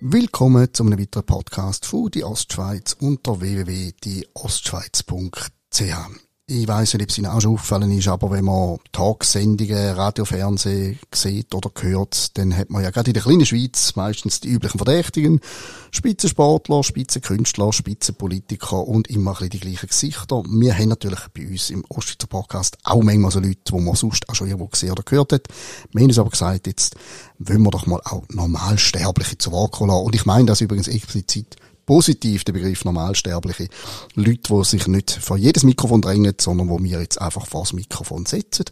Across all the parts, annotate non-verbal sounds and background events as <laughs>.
Willkommen zu einem weiteren Podcast von die Ostschweiz unter www.dieostschweiz.ch. Ich weiss nicht, ob es Ihnen auch schon aufgefallen ist, aber wenn man Talksendungen, Radio, Fernsehen sieht oder hört, dann hat man ja gerade in der kleinen Schweiz meistens die üblichen Verdächtigen. Spitzensportler, Spitzenkünstler, Spitzenpolitiker und immer ein bisschen die gleichen Gesichter. Wir haben natürlich bei uns im Ostschweizer Podcast auch manchmal so Leute, die man sonst auch schon irgendwo gesehen oder gehört hat. Wir haben uns aber gesagt, jetzt wollen wir doch mal auch Normalsterbliche zu Wort kommen Und ich meine das übrigens explizit positiv der Begriff Normalsterbliche. Leute, die sich nicht vor jedes Mikrofon drängen, sondern wo wir jetzt einfach vor das Mikrofon setzen.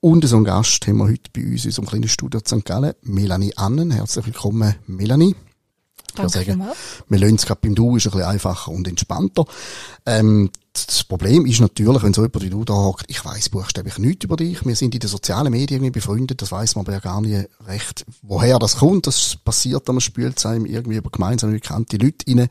Und so einen Gast haben wir heute bei uns in unserem kleinen Studio St. Gallen, Melanie Annen. Herzlich willkommen, Melanie. Danke sagen, wir lernen es gerade beim Du, ist ein bisschen einfacher und entspannter. Ähm, das Problem ist natürlich, wenn so jemand wie du da hockt, ich weiss buchstäblich nichts über dich. Wir sind in den sozialen Medien irgendwie befreundet, das weiß man aber ja gar nicht recht, woher das kommt. Das passiert, man spült einem irgendwie über gemeinsam bekannte Leute rein.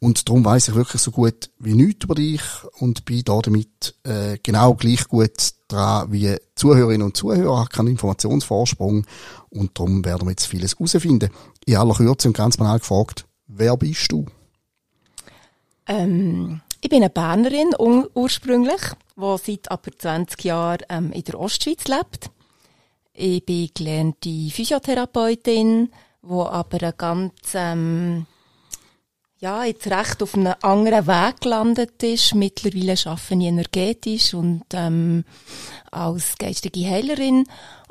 Und darum weiss ich wirklich so gut wie nichts über dich und bin da damit äh, genau gleich gut dran wie Zuhörerinnen und Zuhörer, habe keinen Informationsvorsprung und darum werden wir jetzt vieles herausfinden. In aller Kürze und ganz banal gefragt, wer bist du? Ähm, ich bin eine Bernerin ursprünglich, die seit etwa 20 Jahren ähm, in der Ostschweiz lebt. Ich bin gelernte Physiotherapeutin, die aber eine ganz, ähm, ja, jetzt recht auf einem anderen Weg gelandet ist. Mittlerweile arbeite ich energetisch und ähm, als geistige Heilerin.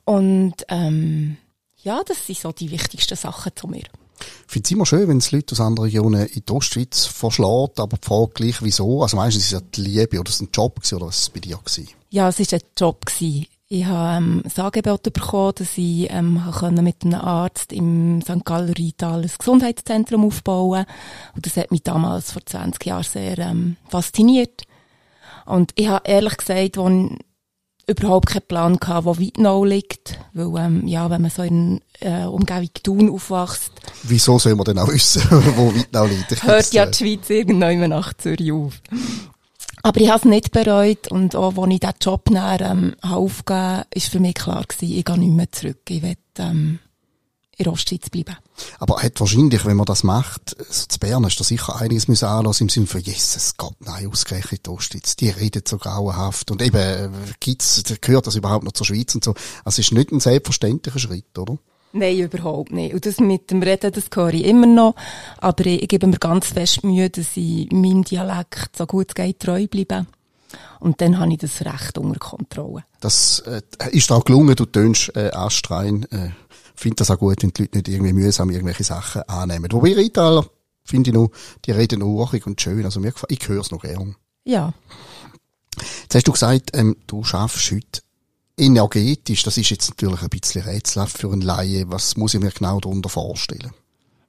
Und ähm, ja, das sind so die wichtigsten Sachen zu mir. Ich finde es immer schön, wenn es Leute aus anderen Regionen in die Ostschweiz verschlägt, aber die Frage gleich, wieso? Also meistens ist es ja die Liebe oder ist ein Job gewesen, oder was es bei dir gewesen? Ja, es war ein Job. Gewesen. Ich habe ähm, das Angebot bekommen, dass ich ähm, mit einem Arzt im St. Galler Rital ein Gesundheitszentrum aufbauen Und das hat mich damals vor 20 Jahren sehr ähm, fasziniert. Und ich habe ehrlich gesagt, als überhaupt keinen Plan gehabt, wo Weidnau liegt. Weil, ähm, ja, wenn man so in äh, Umgebung Thun aufwächst. Wieso soll man denn auch wissen, <laughs> wo Weidnau liegt? hört ja die Schweiz irgendwann nach Zürich auf. Aber ich habe es nicht bereut und auch, als ich diesen Job näher ähm, aufgegeben habe, war für mich klar gewesen, ich gehe nicht mehr zurück. Ich will, ähm, in Ostschweiz bleiben. Aber hat wahrscheinlich, wenn man das macht, so zu Bern, ist da sicher einiges müssen anlassen im Sinne von, Jesus Gott, nein, ausgerechnet Ostschweiz, die reden so grauenhaft. Und eben, gibt's, gehört das überhaupt noch zur Schweiz und so. Also es ist nicht ein selbstverständlicher Schritt, oder? Nein, überhaupt nicht. Und das mit dem Reden, das höre ich immer noch. Aber ich, ich gebe mir ganz fest Mühe, dass ich meinem Dialekt so gut es geht treu bleibe. Und dann habe ich das recht unter Kontrolle. Das äh, ist auch gelungen, du tönst äh, astrein. Äh, finde das auch gut, wenn die Leute nicht irgendwie mühsam irgendwelche Sachen annehmen. Wobei Rheintaler, finde ich noch, die reden noch urig und schön. Also mir ich höre es noch gern. Ja. Jetzt hast du gesagt, ähm, du schaffst heute energetisch. Das ist jetzt natürlich ein bisschen rätselhaft für einen Laie. Was muss ich mir genau darunter vorstellen?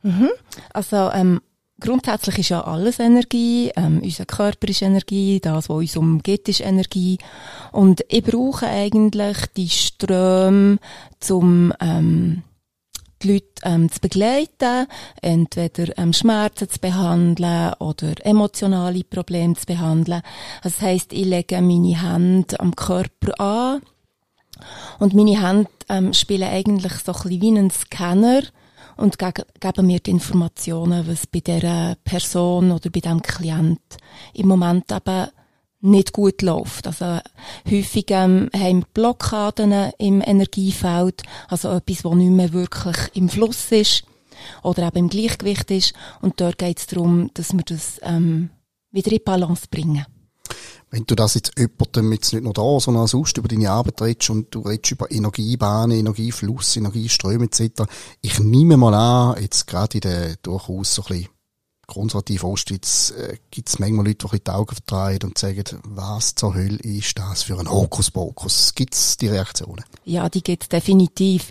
Mhm. Also, ähm, grundsätzlich ist ja alles Energie. Ähm, unser Körper ist Energie, das, was uns umgeht, ist Energie. Und ich brauche eigentlich die Ströme, um ähm, die Leute ähm, zu begleiten, entweder ähm, Schmerzen zu behandeln oder emotionale Probleme zu behandeln. Das heisst, ich lege meine Hände am Körper an und meine Hände ähm, spielen eigentlich so ein bisschen wie ein Scanner und ge geben mir die Informationen, was bei dieser Person oder bei diesem Klient im Moment eben nicht gut läuft. Also häufig ähm, haben wir Blockaden im Energiefeld, also etwas, was nicht mehr wirklich im Fluss ist oder eben im Gleichgewicht ist. Und dort geht es darum, dass wir das ähm, wieder in Balance bringen. Wenn du das jetzt jemandem jetzt nicht nur da, sondern auch sonst über deine Arbeit redest und du redest über Energiebahnen, Energiefluss, Energieströme etc. Ich nehme mal an, jetzt gerade in der durchaus so ein bisschen konservativ Ostschweiz äh, gibt es manchmal Leute, die die Augen verdrehen und sagen, was zur Hölle ist das für ein Hokuspokus? Gibt es die Reaktionen? Ja, die gibt es definitiv.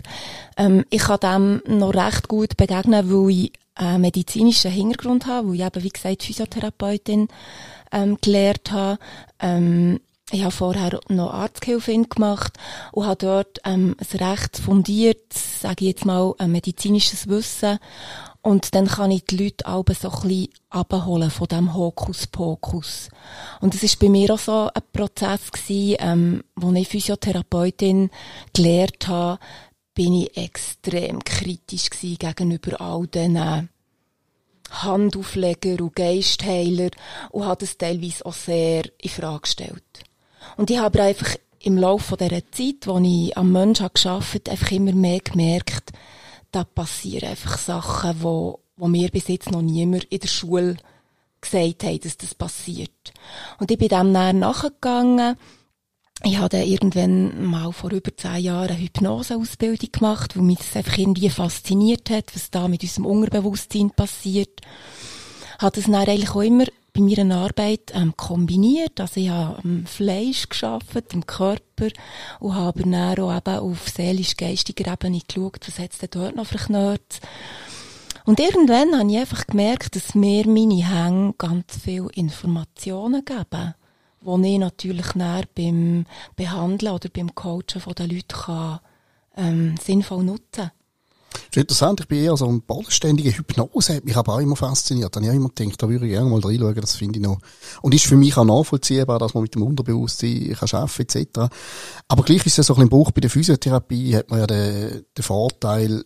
Ähm, ich kann dem noch recht gut begegnen, weil ich einen medizinischen Hintergrund habe, weil ich eben, wie gesagt, Physiotherapeutin ähm, gelernt habe. Ähm, ich habe vorher noch Arzthilfin gemacht und habe dort ähm, ein recht fundiert, sage ich jetzt mal, ein medizinisches Wissen. Und dann kann ich die Leute auch so ein bisschen abholen von dem Hokuspokus. Und es ist bei mir auch so ein Prozess gewesen, ähm, wo ich Physiotherapeutin gelernt habe, bin ich extrem kritisch gegenüber all diesen Handaufleger und Geistheiler und habe das teilweise auch sehr in Frage gestellt. Und ich habe einfach im Laufe dieser Zeit, wo ich am Menschen gearbeitet habe, einfach immer mehr gemerkt, da passieren einfach Sachen, wo, wo mir bis jetzt noch niemand in der Schule gesagt hat, dass das passiert. Und ich bin dem näher nachgegangen. Ich habe irgendwann mal vor über zehn Jahren eine Hypnoseausbildung gemacht, wo mich das einfach irgendwie fasziniert hat, was da mit unserem Unterbewusstsein passiert. Hat es dann eigentlich auch immer bei meiner Arbeit ähm, kombiniert. Also ich habe am Fleisch geschafft, im Körper und habe dann auch eben auf seelisch-geistiger Ebene geschaut, was hat es denn dort noch für. Und irgendwann habe ich einfach gemerkt, dass mir meine Hänge ganz viele Informationen geben, die ich natürlich dann beim Behandeln oder beim Coachen der Leute kann, ähm, sinnvoll nutzen kann. Das ist interessant, ich bin eher so ein bodenständiger Hypnose, hat mich aber auch immer fasziniert. Da habe ich immer gedacht, da würde ich gerne mal reinschauen, das finde ich noch. Und ist für mich auch nachvollziehbar, dass man mit dem Unterbewusstsein kann arbeiten etc. Aber gleich ist es ja so ein bisschen im Bruch bei der Physiotherapie, hat man ja den, den Vorteil,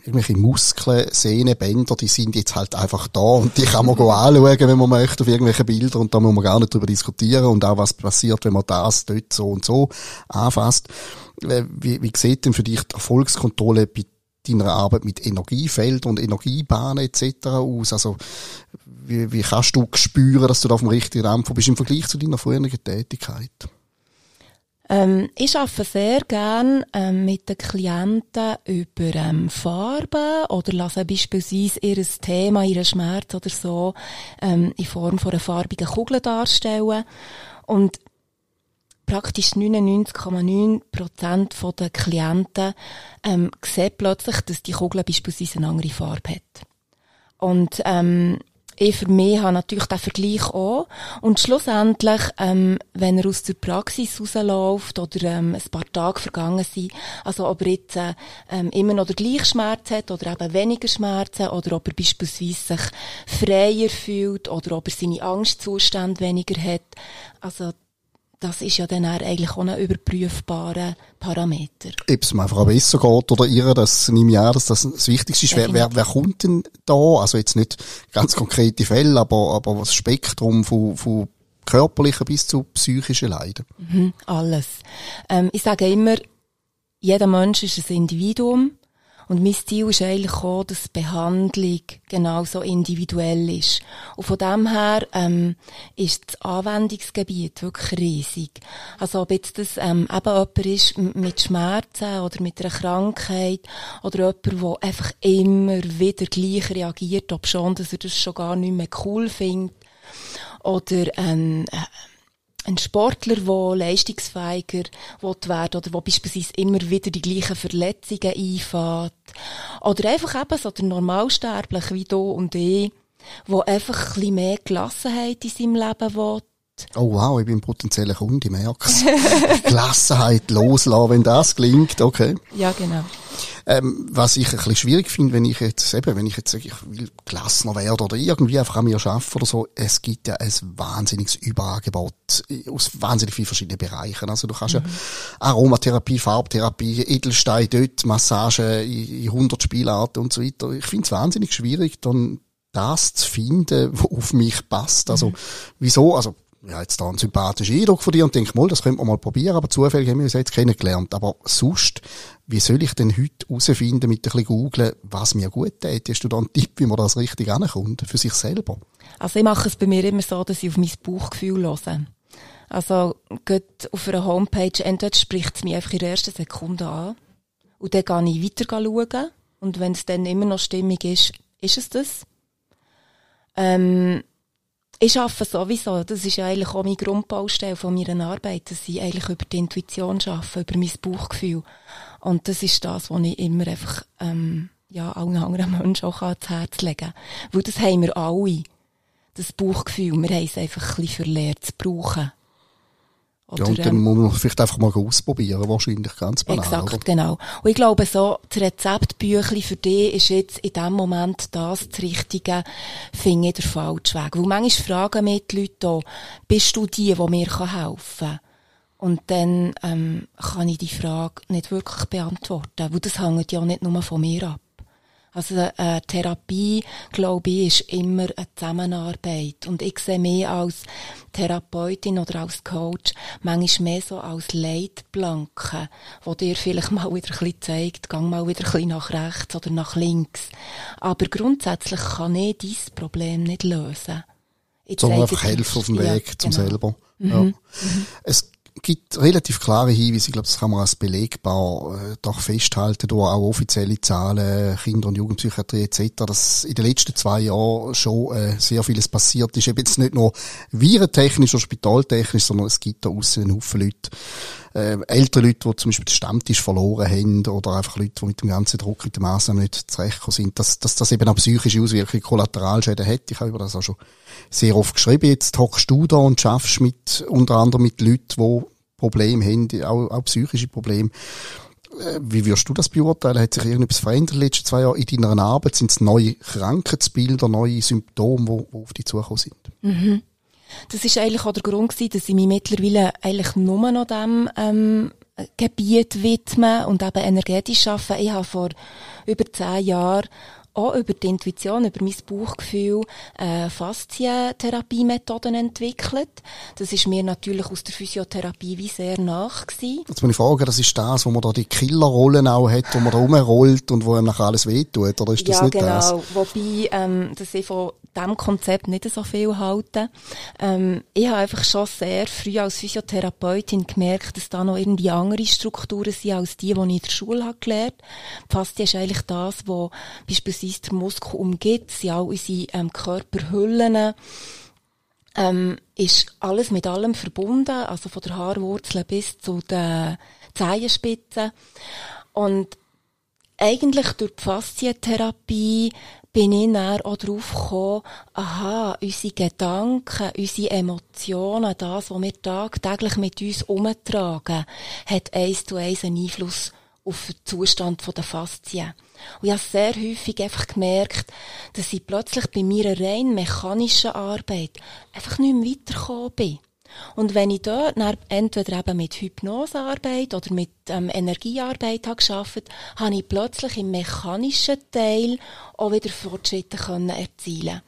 irgendwelche Muskeln, Sehnen, Bänder, die sind jetzt halt einfach da und die kann man anschauen, wenn man möchte, auf irgendwelche Bilder und da muss man gar nicht drüber diskutieren und auch was passiert, wenn man das dort so und so anfasst. Äh, wie, wie sieht denn für dich die Erfolgskontrolle bei deiner Arbeit mit Energiefeldern und Energiebahnen etc. aus? Also, wie, wie kannst du spüren, dass du da auf dem richtigen Dampfer bist im Vergleich zu deiner früheren Tätigkeit? Ähm, ich arbeite sehr gern ähm, mit den Klienten über ähm, Farben oder lasse beispielsweise ihr Thema, ihren Schmerz oder so ähm, in Form von einer farbigen Kugel darstellen. Und praktisch 99,9% der Klienten ähm, sehen plötzlich, dass die Kugel beispielsweise eine andere Farbe hat. Und ähm, ich für mich habe natürlich den Vergleich auch. Und schlussendlich, ähm, wenn er aus der Praxis rausläuft oder ähm, ein paar Tage vergangen sind, also ob er jetzt äh, ähm, immer noch den gleichen Schmerz hat oder eben weniger Schmerzen oder ob er beispielsweise sich freier fühlt oder ob er seine Angstzustände weniger hat, also das ist ja dann eigentlich auch ein überprüfbarer Parameter. Ob es mir einfach besser geht oder ihr, das nehme ich an, dass das das Wichtigste ist. Wer, wer, wer kommt denn da? Also jetzt nicht ganz konkrete Fälle, aber, aber das Spektrum von, von körperlichen bis zu psychischen Leiden. Mhm, alles. Ähm, ich sage immer, jeder Mensch ist ein Individuum. Und mein Ziel ist eigentlich auch, dass Behandlung genauso individuell ist. Und von dem her ähm, ist das Anwendungsgebiet wirklich riesig. Also ob jetzt das ähm, eben jemand ist mit Schmerzen oder mit einer Krankheit oder jemand, der einfach immer wieder gleich reagiert, ob schon, dass er das schon gar nicht mehr cool findet. Oder ähm, ein Sportler, der leistungsfähiger werden oder wo beispielsweise immer wieder die gleichen Verletzungen einfährt. Oder einfach eben so der Normalsterbliche wie du und ich, wo einfach ein bisschen mehr Gelassenheit in seinem Leben will. Oh wow, ich bin ein potenzieller Kunde, ich merk's. <laughs> Gelassenheit loslassen, wenn das gelingt, okay. Ja, genau. Ähm, was ich ein bisschen schwierig finde, wenn ich jetzt eben, wenn ich jetzt sage, ich will gelassener werden oder irgendwie einfach an mir arbeiten oder so, es gibt ja ein wahnsinniges Überangebot aus wahnsinnig vielen verschiedenen Bereichen. Also du kannst mhm. ja Aromatherapie, Farbtherapie, Edelstein dort, Massage in, 100 Spielarten und so weiter. Ich finde es wahnsinnig schwierig, dann das zu finden, <laughs> was auf mich passt. Also, mhm. wieso? Also, ja, jetzt da einen sympathischen Eindruck von dir und denke, mal, das könnte man mal probieren, aber zufällig haben wir uns jetzt kennengelernt. Aber sonst, wie soll ich denn heute herausfinden, mit ein bisschen googeln, was mir gut tut? Hast du da einen Tipp, wie man das richtig ankommt, für sich selber? Also ich mache es bei mir immer so, dass ich auf mein Bauchgefühl höre. Also, geht auf einer Homepage, entweder spricht es mich einfach in der ersten Sekunde an, und dann gehe ich weiter schauen, und wenn es dann immer noch stimmig ist, ist es das. Ähm, ich arbeite sowieso, das ist eigentlich auch meine Grundbaustelle von meiner Arbeit, dass ich eigentlich über die Intuition arbeite, über mein Bauchgefühl. Und das ist das, was ich immer einfach, ähm, ja, allen anderen <laughs> Menschen auch ans Herz legen kann. Weil das haben wir alle. Das Bauchgefühl. Wir haben es einfach ein bisschen verlehrt zu brauchen. Oder, ja, und dann ähm, muss man vielleicht einfach mal ausprobieren, wahrscheinlich ganz banal. Exakt, oder? genau. Und ich glaube, so, das Rezeptbüchli für dich ist jetzt in dem Moment das, das Richtige, finde ich der falsche Weg. Weil manchmal fragen mich die Leute auch, bist du die, die mir helfen kann? Und dann ähm, kann ich die Frage nicht wirklich beantworten, weil das hängt ja nicht nur von mir ab. Also äh, Therapie, glaube ich, ist immer eine Zusammenarbeit. Und ich sehe mich als Therapeutin oder als Coach manchmal mehr so als Leitplanke, wo dir vielleicht mal wieder ein bisschen zeigt, gang mal wieder ein bisschen nach rechts oder nach links. Aber grundsätzlich kann ich dieses Problem nicht lösen. Sondern einfach helfen auf dem Weg ja, zum genau. selber. Mhm. Ja. Mhm. Es gibt relativ klare Hinweise, ich glaube, das kann man als belegbar äh, doch festhalten, durch auch offizielle Zahlen, Kinder- und Jugendpsychiatrie etc., dass in den letzten zwei Jahren schon äh, sehr vieles passiert ist. Eben jetzt nicht nur virentechnisch oder spitaltechnisch, sondern es gibt da aussen einen Haufen Leute, äh, ältere Leute, die zum Beispiel den Stammtisch verloren haben oder einfach Leute, die mit dem ganzen Druck, mit den Massnahmen nicht zurechtgekommen sind, dass, dass das eben auch psychische Auswirkungen, Kollateralschäden hat. Ich habe über das auch schon sehr oft geschrieben. Jetzt hockst du da und schaffst mit, unter anderem mit Leuten, die Probleme haben, auch, auch psychische Probleme. Äh, wie wirst du das beurteilen? Hat sich irgendetwas verändert in den letzten zwei Jahren in deiner Arbeit? Sind es neue Krankheitsbilder, neue Symptome, die, die auf dich zugekommen sind? Mhm. Das ist eigentlich auch der Grund gewesen, dass ich mich mittlerweile eigentlich nur noch dem ähm, Gebiet widme und eben energetisch arbeite. Ich habe vor über zehn Jahren auch über die Intuition, über mein Bauchgefühl äh, Faszientherapiemethoden entwickelt. Das ist mir natürlich aus der Physiotherapie wie sehr nach gewesen. Jetzt muss ich fragen, das ist das, wo man da die Killerrollen auch hat, wo man da rumrollt und wo einem nachher alles wehtut, oder ist das ja, nicht genau. das? Wobei, ähm, dass ich von diesem Konzept nicht so viel halte. Ähm, ich habe einfach schon sehr früh als Physiotherapeutin gemerkt, dass da noch irgendwie andere Strukturen sind als die, die ich in der Schule habe gelernt habe. Faszie ist eigentlich das, was beispielsweise beispielsweise der Muskel umgibt, sind auch unsere ähm, Körperhüllen, ähm, ist alles mit allem verbunden, also von der Haarwurzel bis zu den Zehenspitzen. Und eigentlich durch die Faszientherapie bin ich dann auch darauf gekommen, aha, unsere Gedanken, unsere Emotionen, das, was wir tagtäglich mit uns umtragen, hat eins zu eins einen Einfluss auf den Zustand der Faszien. Und ich habe sehr häufig einfach gemerkt, dass ich plötzlich bei meiner rein mechanischen Arbeit einfach nicht mehr weitergekommen bin. Und wenn ich dort entweder eben mit Hypnosearbeit oder mit ähm, Energiearbeit habe geschafft, habe ich plötzlich im mechanischen Teil auch wieder Fortschritte können erzielen.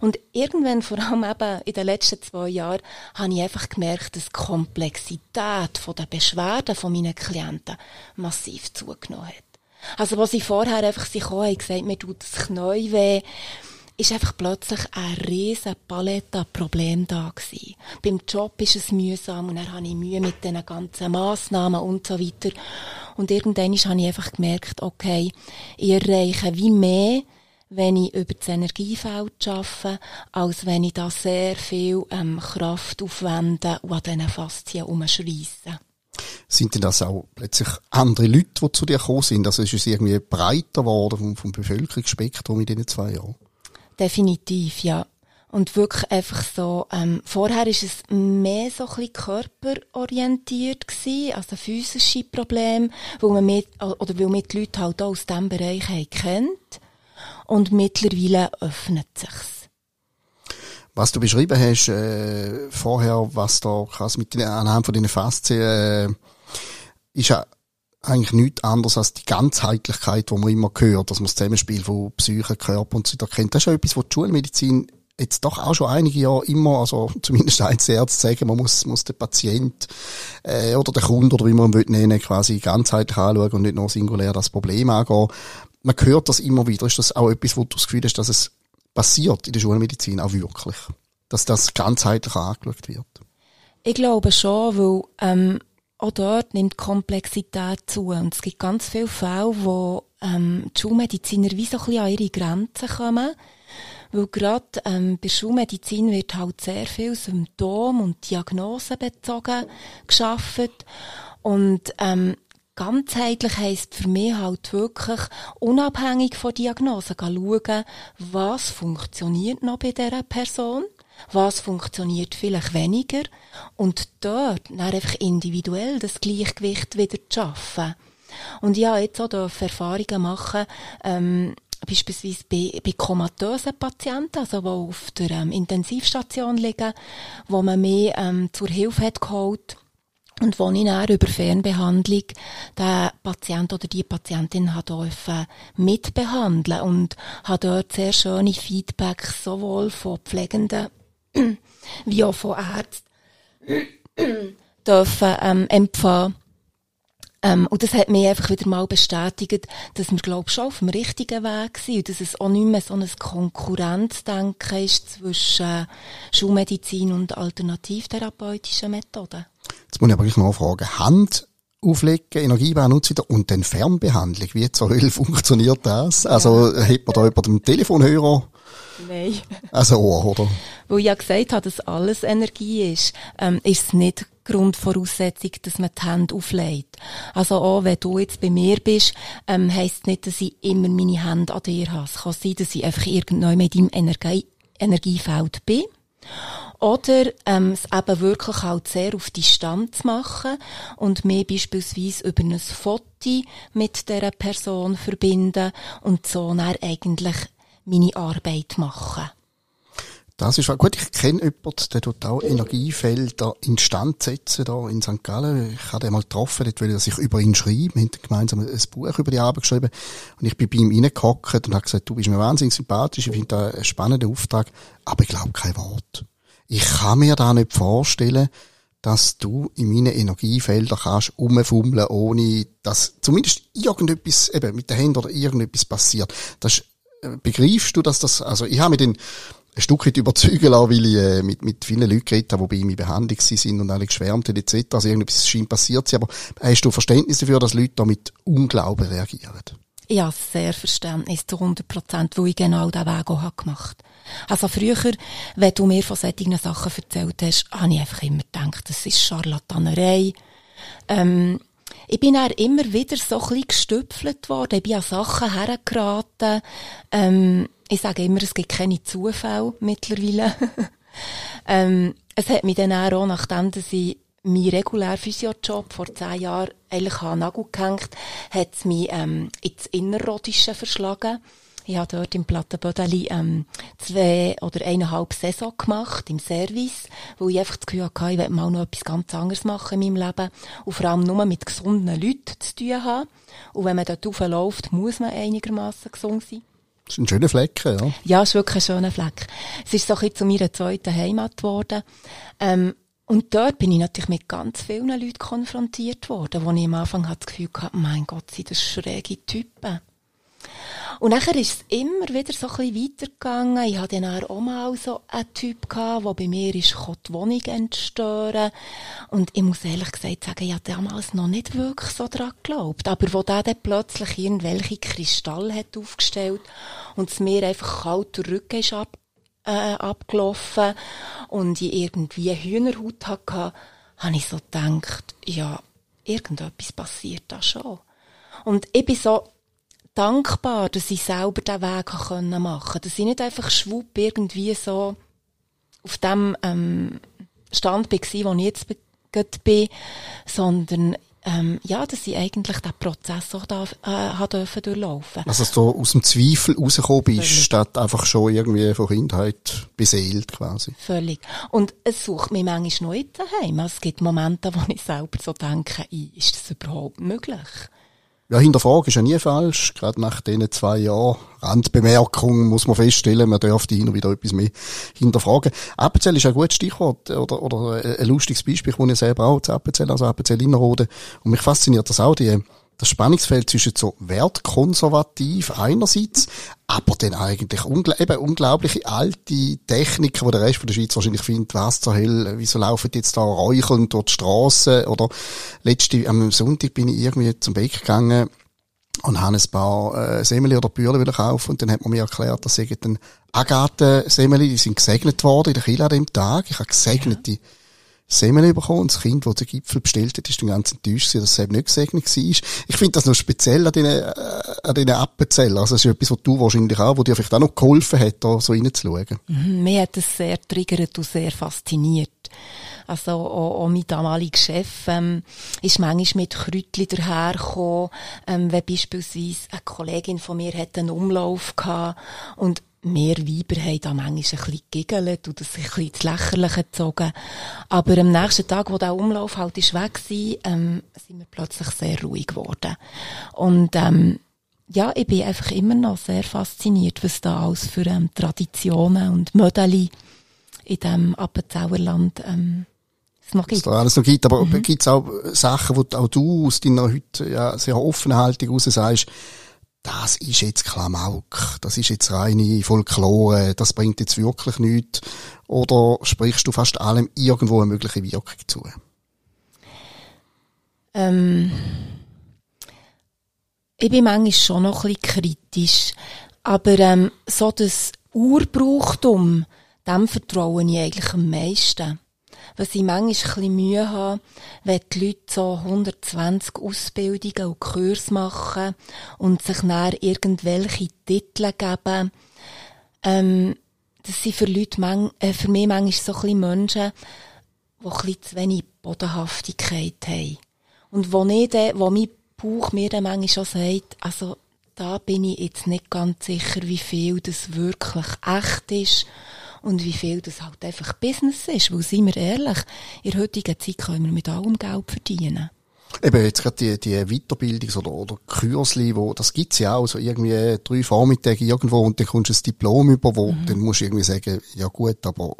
Und irgendwann, vor allem eben in den letzten zwei Jahren, habe ich einfach gemerkt, dass die Komplexität der Beschwerden von meinen Klienten massiv zugenommen hat. Also, was ich vorher einfach sich auch gesagt mir tut das Knie weh, ist einfach plötzlich eine riesen Palette an Problemen da gewesen. Beim Job ist es mühsam und dann habe ich Mühe mit den ganzen Massnahmen und so weiter. Und irgendwann habe ich einfach gemerkt, okay, ich erreiche wie mehr, wenn ich über das Energiefeld arbeite, als wenn ich da sehr viel ähm, Kraft aufwende und an diesen Faszien umschreisse. Sind denn das auch plötzlich andere Leute, die zu dir gekommen sind? Also ist es irgendwie breiter geworden vom, vom Bevölkerungsspektrum in diesen zwei Jahren? Definitiv, ja. Und wirklich einfach so, ähm, vorher ist es mehr so ein bisschen körperorientiert gewesen, also physische Probleme, weil man mit, oder weil man die Leute halt auch aus diesem Bereich haben kennt. Und mittlerweile öffnet sich's. Was du beschrieben hast, äh, vorher, was da krass mit den, anhand von deinen Faszien, äh, ist ja eigentlich nichts anderes als die Ganzheitlichkeit, die man immer hört, dass man das Zusammenspiel von Psyche, Körper und so weiter kennt. Das ist ja etwas, was die Schulmedizin jetzt doch auch schon einige Jahre immer, also <laughs> zumindest Arzt sagen, man muss, muss den Patient äh, oder den Kunden oder wie man ihn nennen, quasi ganzheitlich anschauen und nicht nur singulär das Problem angehen. Man hört das immer wieder. Ist das auch etwas, wo du das Gefühl hast, dass es passiert in der Schulmedizin auch wirklich? Dass das ganzheitlich angeschaut wird? Ich glaube schon, weil ähm, auch dort nimmt Komplexität zu. Und es gibt ganz viele Fälle, wo ähm, die Schulmediziner wie so ein bisschen an ihre Grenzen kommen. Weil gerade ähm, bei Schulmedizin wird halt sehr viel Symptom- und Diagnosen bezogen geschafft. Und ähm, ganzheitlich heisst für mich halt wirklich unabhängig von Diagnosen schauen, was funktioniert noch bei dieser Person was funktioniert vielleicht weniger und dort dann einfach individuell das Gleichgewicht wieder zu schaffen. Und ja, jetzt auch Erfahrungen machen, ähm, beispielsweise bei, bei komatösen Patienten, also die auf der ähm, Intensivstation liegen, wo man mehr ähm, zur Hilfe hat geholt und wo ich dann über Fernbehandlung den Patient oder die Patientin hat mitbehandeln und hat dort sehr schöne Feedbacks sowohl von Pflegenden <clears throat> wie auch von Ärzten <clears throat> dürfen ähm, empfangen. Ähm, und das hat mich einfach wieder mal bestätigt, dass wir, glaube ich, schon auf dem richtigen Weg sind und dass es auch nicht mehr so ein Konkurrenzdenken ist zwischen Schulmedizin und alternativtherapeutischen Methoden. Jetzt muss ich aber gleich nachfragen. Hand auflegen, Energiebahn nutzen und dann Fernbehandlung. Wie zur Hölle <laughs> funktioniert das? Also, ja. hat man da über den Telefonhörer Nein. Also Ohr, oder? Weil ich ja gesagt habe, dass alles Energie ist, ähm, ist es nicht Grundvoraussetzung, dass man die Hände auflegt. Also auch wenn du jetzt bei mir bist, ähm, heisst nicht, dass ich immer meine Hände an dir habe. Es kann sein, dass ich einfach irgendwann mit deinem Energie Energiefeld bin. Oder ähm, es eben wirklich halt sehr auf Distanz machen und mir beispielsweise über ein Foto mit dieser Person verbinden und so dann eigentlich meine Arbeit machen. Das ist gut. Ich kenne jemanden, der tut auch Energiefelder instand setzen, da in St. Gallen. Ich habe den mal getroffen, dort will er sich über ihn schreiben. Wir haben gemeinsam ein Buch über die Arbeit geschrieben. Und ich bin bei ihm reingehockt und habe gesagt, du bist mir wahnsinnig sympathisch, ich finde das einen spannenden Auftrag, aber ich glaube kein Wort. Ich kann mir da nicht vorstellen, dass du in meinen Energiefeldern kannst rumfummeln, ohne dass zumindest irgendetwas, eben mit den Händen oder irgendetwas passiert. Das ist begreifst du, dass das, also ich habe mich dann ein Stück weit überzeugen lassen, weil ich äh, mit, mit vielen Leuten geredet habe, die bei ihm in Behandlung sind und alle geschwärmt haben etc. Also irgendetwas scheint passiert zu sein. Aber hast du Verständnis dafür, dass Leute da mit Unglauben reagieren? Ja, sehr Verständnis zu 100 Prozent, wo ich genau diesen Weg auch gemacht habe. Also früher, wenn du mir von solchen Sachen erzählt hast, habe ich einfach immer gedacht, das ist Scharlatanerei. Ähm, ich bin dann immer wieder so ein bisschen gestüpfelt worden. Ich bin an Sachen hergeraten. Ähm, ich sage immer, es gibt keine Zufälle mittlerweile. <laughs> ähm, es hat mich dann auch, nachdem dass ich meinen regulären Physiojob vor zehn Jahren eigentlich an den Nagel gehängt, hat es mich ähm, ins Innerrodische verschlagen. Ich habe dort im Plattenbödeli ähm, zwei oder eineinhalb Saison gemacht, im Service, wo ich einfach das Gefühl hatte, ich will mal noch etwas ganz anderes machen in meinem Leben und vor allem nur mit gesunden Leuten zu tun haben. Und wenn man dort raufläuft, muss man einigermaßen gesund sein. Das ist ein schöner Fleck, ja. Ja, es ist wirklich ein schöner Fleck. Es ist so ein bisschen zu meiner zweiten Heimat geworden. Ähm, und dort bin ich natürlich mit ganz vielen Leuten konfrontiert worden, wo ich am Anfang das Gefühl hatte, mein Gott, sind das schräge Typen. Und nachher ist es immer wieder so ein weitergegangen. Ich hatte dann auch mal so einen Typ der bei mir ist, die Wohnung entstören. Und ich muss ehrlich gesagt sagen, ich habe damals noch nicht wirklich so dran geglaubt. Aber wo der dann plötzlich irgendwelche Kristalle hat aufgestellt und es mir einfach kalt der Rücken ist ab, äh, abgelaufen und ich irgendwie Hühnerhaut hatte, habe ich so gedacht, ja, irgendetwas passiert da schon. Und ich bin so dankbar, dass ich selber diesen Weg machen konnte. Dass ich nicht einfach schwupp irgendwie so auf dem ähm, Stand war, wo ich jetzt bin, sondern ähm, ja, dass ich eigentlich den Prozess auch da, äh, dürfen durchlaufen. Also, dass du aus dem Zweifel rausgekommen bist, Völlig. statt einfach schon irgendwie von Kindheit beseelt quasi. Völlig. Und es sucht mich manchmal daheim. Also, es gibt Momente, wo ich selber so denke, ist das überhaupt möglich? Ja, hinterfragen ist ja nie falsch. Gerade nach diesen zwei Jahren Randbemerkung muss man feststellen, man dürfte hin und wieder etwas mehr hinterfragen. Appenzell ist ein gutes Stichwort oder, oder ein lustiges Beispiel. Ich wohne selber auch zu Appenzell, also Appenzell Innerrhoden. Und mich fasziniert das auch, die das Spannungsfeld zwischen so wertkonservativ einerseits, aber dann eigentlich ungl eben unglaubliche alte Techniken, wo der Rest von der Schweiz wahrscheinlich findet, was zur Hölle, wieso laufen jetzt da räuchelnd durch die Straße oder letzte, am Sonntag bin ich irgendwie zum Bäcker gegangen und habe ein paar äh, Semmeli oder Bürle wieder kaufen und dann hat man mir erklärt, dass sie dann Agathe-Semmeli, die sind gesegnet worden in der Kille an dem Tag. Ich habe gesegnete ja Semmeln bekommen. Und das Kind, das den Gipfel bestellt hat, ist dann ganz enttäuscht dass es eben nicht gesegnet war. Ich finde das noch speziell an diesen, äh, an diesen Appenzellen? Also, es ist etwas, was du wahrscheinlich auch, wo dir vielleicht auch noch geholfen hat, da so reinzuschauen. Mhm, mir hat das sehr triggert und sehr fasziniert. Also auch, auch mein damaliger Chef ähm, ist manchmal mit Kräutchen dahergekommen, ähm, wenn beispielsweise eine Kollegin von mir hat einen Umlauf gehabt und wir Weiber haben da manchmal ein bisschen gegelt und das ein bisschen ins Lächerliche gezogen. Aber am nächsten Tag, wo der Umlauf halt ist weg war, ähm, sind wir plötzlich sehr ruhig geworden. Und ähm, ja, ich bin einfach immer noch sehr fasziniert, was da alles für ähm, Traditionen und Modelle in diesem Appenzauerland ähm, es noch gibt. Es da alles noch gibt, aber mhm. gibt es auch Sachen, wo auch du aus deiner heute ja, sehr offenen Haltung raus sagst, das ist jetzt Klamauk, das ist jetzt reine Folklore, das bringt jetzt wirklich nichts? Oder sprichst du fast allem irgendwo eine mögliche Wirkung zu? Ähm, ich bin manchmal schon noch ein bisschen kritisch, aber ähm, so das Urbrauchtum, dem vertraue ich eigentlich am meisten was ich manchmal ein Mühe habe, wenn die Leute so 120 Ausbildungen und Kurse machen und sich dann irgendwelche Titel geben. Ähm, das sind für Leute, man, äh, für mich manchmal so ein bisschen Menschen, die ein zu wenig Bodenhaftigkeit haben. Und wo, nicht, wo mein Bauch mir dann manchmal schon sagt, also, da bin ich jetzt nicht ganz sicher, wie viel das wirklich echt ist und wie viel das halt einfach Business ist. Weil, seien wir ehrlich, in der heutigen Zeit können wir mit allem Geld verdienen. Eben, jetzt gerade die, die Weiterbildungs- oder, oder Kürzli, wo, das gibt's ja auch, so irgendwie drei Vormittage irgendwo und dann kommst du ein Diplom über, wo, mhm. dann musst du irgendwie sagen, ja gut, aber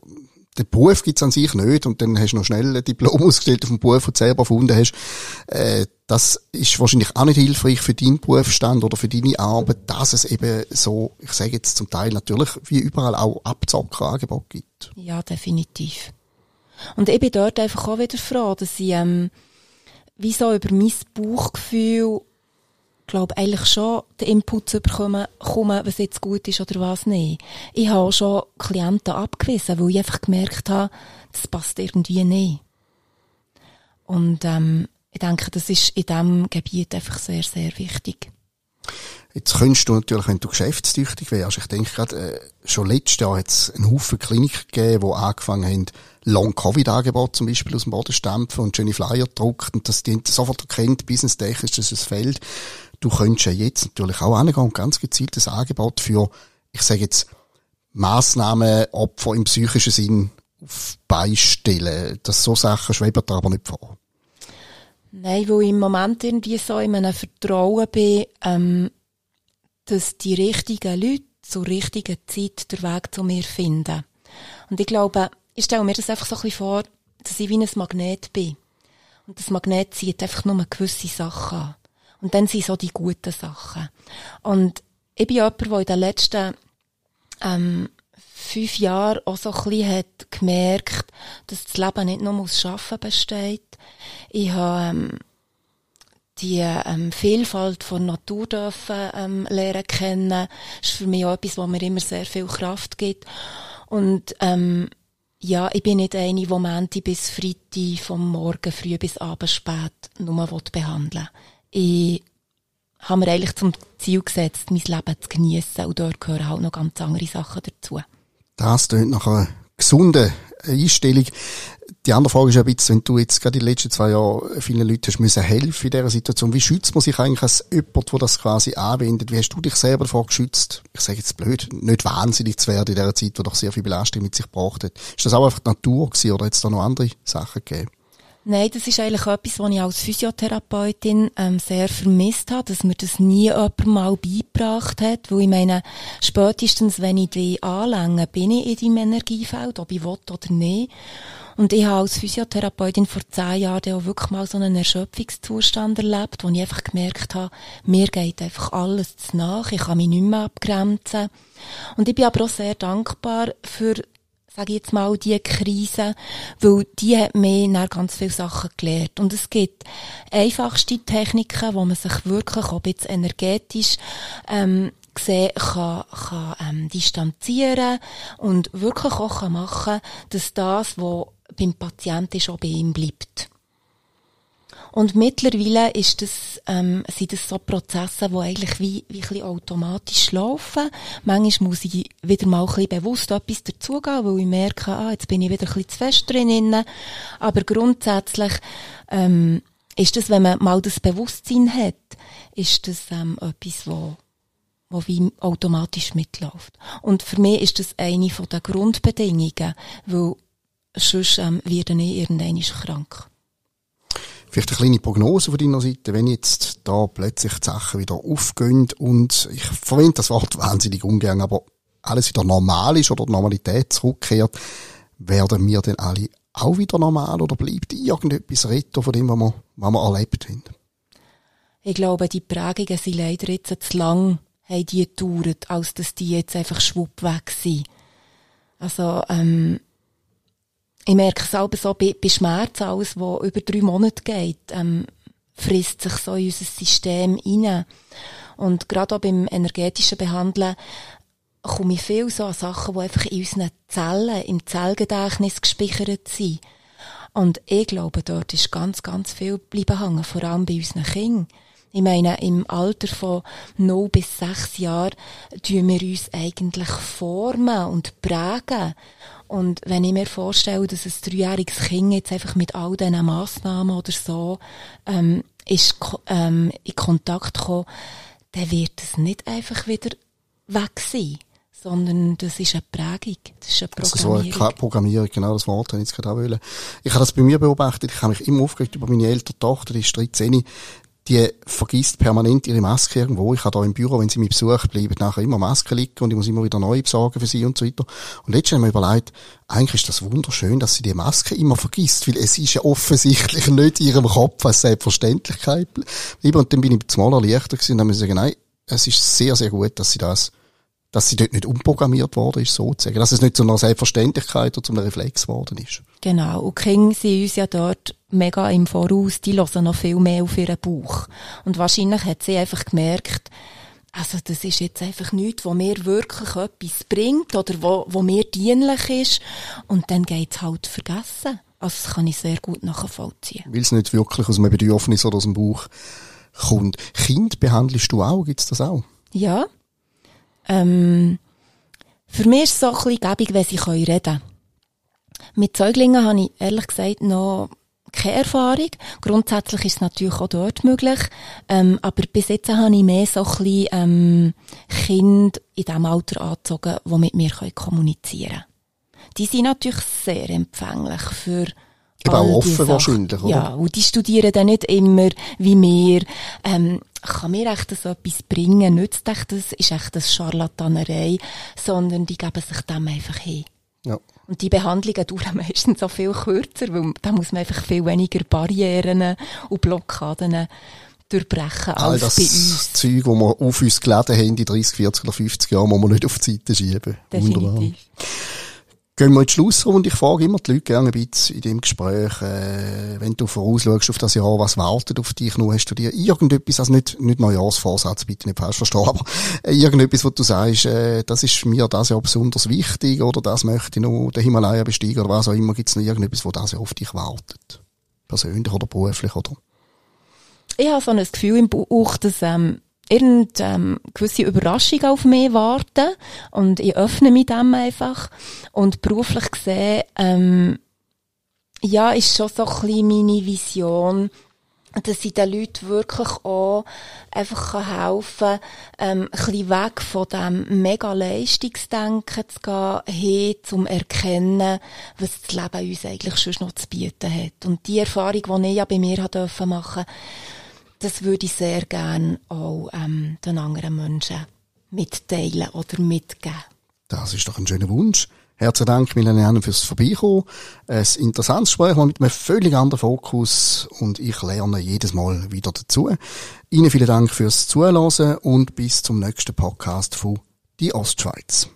den Beruf gibt's an sich nicht und dann hast du noch schnell ein Diplom <laughs> ausgestellt auf dem Beruf, den du selber erfunden hast. Äh, das ist wahrscheinlich auch nicht hilfreich für deinen Berufsstand oder für deine Arbeit, dass es eben so, ich sage jetzt zum Teil natürlich, wie überall auch Abzockerangebote gibt. Ja, definitiv. Und bin dort einfach auch wieder froh, dass ich ähm, wie so über mein Bauchgefühl glaube eigentlich schon den Input zu bekommen, was jetzt gut ist oder was nicht. Ich habe schon Klienten abgewiesen, weil ich einfach gemerkt habe, das passt irgendwie nicht. Und ähm, ich denke, das ist in diesem Gebiet einfach sehr, sehr wichtig. Jetzt könntest du natürlich, wenn du geschäftstüchtig wärst, ich denke gerade, äh, schon letztes Jahr hat es einen Haufen Kliniken gegeben, die angefangen haben, Long-Covid-Angebote zum Beispiel aus dem Boden stampfen und schöne Flyer druckt und das die sofort erkennt, business-technisch, das ist ein Feld. Du könntest ja jetzt natürlich auch angehen und ganz gezieltes Angebot für, ich sage jetzt, Massnahmen, Opfer im psychischen Sinn auf beistellen. Das so Sachen schweben da aber nicht vor. Nein, wo ich im Moment irgendwie so in einem Vertrauen bin, ähm, dass die richtigen Leute zur richtigen Zeit den Weg zu mir finden. Und ich glaube, ich stelle mir das einfach so ein bisschen vor, dass ich wie ein Magnet bin. Und das Magnet zieht einfach nur gewisse Sachen an. Und dann sind so die guten Sachen. Und ich bin jemand, der in den letzten ähm, fünf Jahren auch so ein bisschen hat gemerkt, dass das Leben nicht nur aus Schaffen besteht. Ich habe ähm, die ähm, Vielfalt von Natur dürfen ähm, lernen kennen. Das ist für mich auch etwas, was mir immer sehr viel Kraft gibt. Und ähm, ja, ich bin nicht eine, die Montag bis Freitag vom Morgen früh bis abends spät nur behandeln will. Ich habe mir eigentlich zum Ziel gesetzt, mein Leben zu genießen und dort gehören halt noch ganz andere Sachen dazu. Das tönt nach einer gesunden Einstellung. Die andere Frage ist ein bisschen, wenn du jetzt gerade in den letzten zwei Jahren vielen Leuten hast müssen helfen in dieser Situation, wie schützt man sich eigentlich als jemand, der das quasi anwendet? Wie hast du dich selber davor geschützt? Ich sage jetzt blöd, nicht wahnsinnig zu werden in dieser Zeit, wo doch sehr viel Belastung mit sich gebracht hat. Ist das auch einfach die Natur gewesen, oder hat es da noch andere Sachen gegeben? Nein, das ist eigentlich etwas, was ich als Physiotherapeutin ähm, sehr vermisst habe, dass mir das nie jemand mal beigebracht hat, weil ich meine, spätestens, wenn ich die anlänge, bin ich in deinem Energiefeld, ob ich will oder nicht. Und ich habe als Physiotherapeutin vor zehn Jahren auch wirklich mal so einen Erschöpfungszustand erlebt, wo ich einfach gemerkt habe, mir geht einfach alles nach, ich kann mich nicht mehr abgrenzen. Und ich bin aber auch sehr dankbar für sage ich jetzt mal, die Krise, weil die hat mir ganz viele Sachen gelernt. Und es gibt einfachste Techniken, wo man sich wirklich auch jetzt energetisch ähm, gesehen kann, kann ähm, distanzieren und wirklich auch kann machen dass das, was beim Patienten ist, auch bei ihm bleibt. Und mittlerweile ist das, ähm, sind das so Prozesse, die eigentlich wie, wie ein bisschen automatisch laufen. Manchmal muss ich wieder mal ein bisschen bewusst etwas dazugeben, weil ich merke, ah, jetzt bin ich wieder ein bisschen zu fest drin. Aber grundsätzlich, ähm, ist das, wenn man mal das Bewusstsein hat, ist das ähm, etwas, wo wo wie automatisch mitläuft. Und für mich ist das eine der Grundbedingungen, weil sonst ähm, werde ich irgendwann krank. Vielleicht eine kleine Prognose von deiner Seite, wenn jetzt da plötzlich die Sachen wieder aufgehen und ich verwende das Wort wahnsinnig ungern, aber alles wieder normal ist oder die Normalität zurückkehrt, werden wir denn alle auch wieder normal oder bleibt irgendetwas retten von dem, was wir, was wir erlebt haben? Ich glaube, die Prägungen sind leider jetzt zu lang, haben die gedauert, als dass die jetzt einfach schwupp weg sind. Also, ähm, ich merke es selber so bei, bei Schmerz, alles, was über drei Monate geht, ähm, frisst sich so in unser System rein. Und gerade auch beim energetischen Behandeln komme ich viel so an Sachen, die einfach in unseren Zellen, im Zellgedächtnis gespeichert sind. Und ich glaube, dort ist ganz, ganz viel bleiben hängen, vor allem bei unseren Kindern. Ich meine, im Alter von 0 bis 6 Jahren tun wir uns eigentlich formen und prägen. Und wenn ich mir vorstelle, dass ein dreijähriges Kind jetzt einfach mit all diesen Massnahmen oder so ähm, ist, ähm, in Kontakt kommt, dann wird es nicht einfach wieder weg sein sondern das ist eine Prägung, das ist eine Programmierung. Das ist so eine Programmierung, genau das Wort habe ich jetzt gerade auch wollen. Ich habe das bei mir beobachtet, ich habe mich immer aufgeregt über meine ältere Tochter, die ist 13, die vergisst permanent ihre Maske irgendwo. Ich habe da im Büro, wenn sie mich besucht, bleiben nachher immer Masken liegen und ich muss immer wieder neu besorgen für sie und so weiter. Und letztens habe ich mir überlegt, eigentlich ist das wunderschön, dass sie die Maske immer vergisst, weil es ist ja offensichtlich <laughs> nicht in ihrem Kopf als Selbstverständlichkeit. Und dann bin ich zum Mal erleichtert gewesen und habe mir gesagt, nein, es ist sehr, sehr gut, dass sie das dass sie dort nicht umprogrammiert worden ist, sozusagen. Dass es nicht zu einer Selbstverständlichkeit oder zu einem Reflex geworden ist. Genau. Und Kinder sind uns ja dort mega im Voraus, die hören noch viel mehr auf ihren Bauch. Und wahrscheinlich hat sie einfach gemerkt, also das ist jetzt einfach nichts, wo mir wirklich etwas bringt oder wo, wo mir dienlich ist. Und dann geht's halt vergessen. Also das kann ich sehr gut nachvollziehen. Weil es nicht wirklich aus einem Bedürfnis oder aus dem Bauch kommt. Kind behandelst du auch? Gibt's das auch? Ja. Ähm, für mich ist es so ein bisschen gäbig, wenn sie reden können. Mit Säuglingen habe ich ehrlich gesagt noch keine Erfahrung. Grundsätzlich ist es natürlich auch dort möglich. Ähm, aber bis jetzt habe ich mehr so ein bisschen, ähm, Kinder in diesem Alter angezogen, die mit mir kommunizieren können. Die sind natürlich sehr empfänglich für Eben auch offen wahrscheinlich, oder? Ja, und die studieren dann nicht immer wie wir. Ähm, kann mir echt das etwas bringen? Nützt echt das? Ist echt das Scharlatanerei? Sondern die geben sich dem einfach hin. Ja. Und die Behandlungen dauern <laughs> meistens so viel kürzer, weil da muss man einfach viel weniger Barrieren und Blockaden durchbrechen All als das bei uns. Zeug, das wir auf uns geladen haben, die 30, 40 oder 50 Jahre, muss man nicht auf die Seite schieben. Definitiv. Wunderbar. Gehen wir in die Schlussrunde. Ich frage immer die Leute gerne ein bisschen in dem Gespräch, äh, wenn du vorausschaust auf das Jahr, was wartet auf dich noch? Hast du dir irgendetwas, also nicht, nicht Neujahrsvorsatz, bitte nicht falsch verstehen, <laughs> aber äh, irgendetwas, wo du sagst, äh, das ist mir das Jahr besonders wichtig oder das möchte ich noch den Himalaya besteigen oder was auch immer. Gibt es noch irgendetwas, wo das Jahr auf dich wartet? Persönlich oder beruflich, oder? Ich habe so ein Gefühl im Bauch, dass ähm, irgendeine ähm, gewisse Überraschung auf mich warten und ich öffne mich dem einfach und beruflich gesehen ähm, ja ist schon so ein bisschen meine Vision dass ich den Leuten wirklich auch einfach helfen kann, ähm, ein bisschen weg von dem mega Leistungsdenken zu gehen, hin zum Erkennen, was das Leben uns eigentlich schon noch zu bieten hat. Und die Erfahrung, die ich ja bei mir machen durfte, das würde ich sehr gerne auch ähm, den anderen Menschen mitteilen oder mitgeben. Das ist doch ein schöner Wunsch. Herzlichen Dank, Milena, fürs Vorbeikommen. Ein interessantes Gespräch mit einem völlig anderen Fokus und ich lerne jedes Mal wieder dazu. Ihnen vielen Dank fürs Zuhören und bis zum nächsten Podcast von Die Ostschweiz.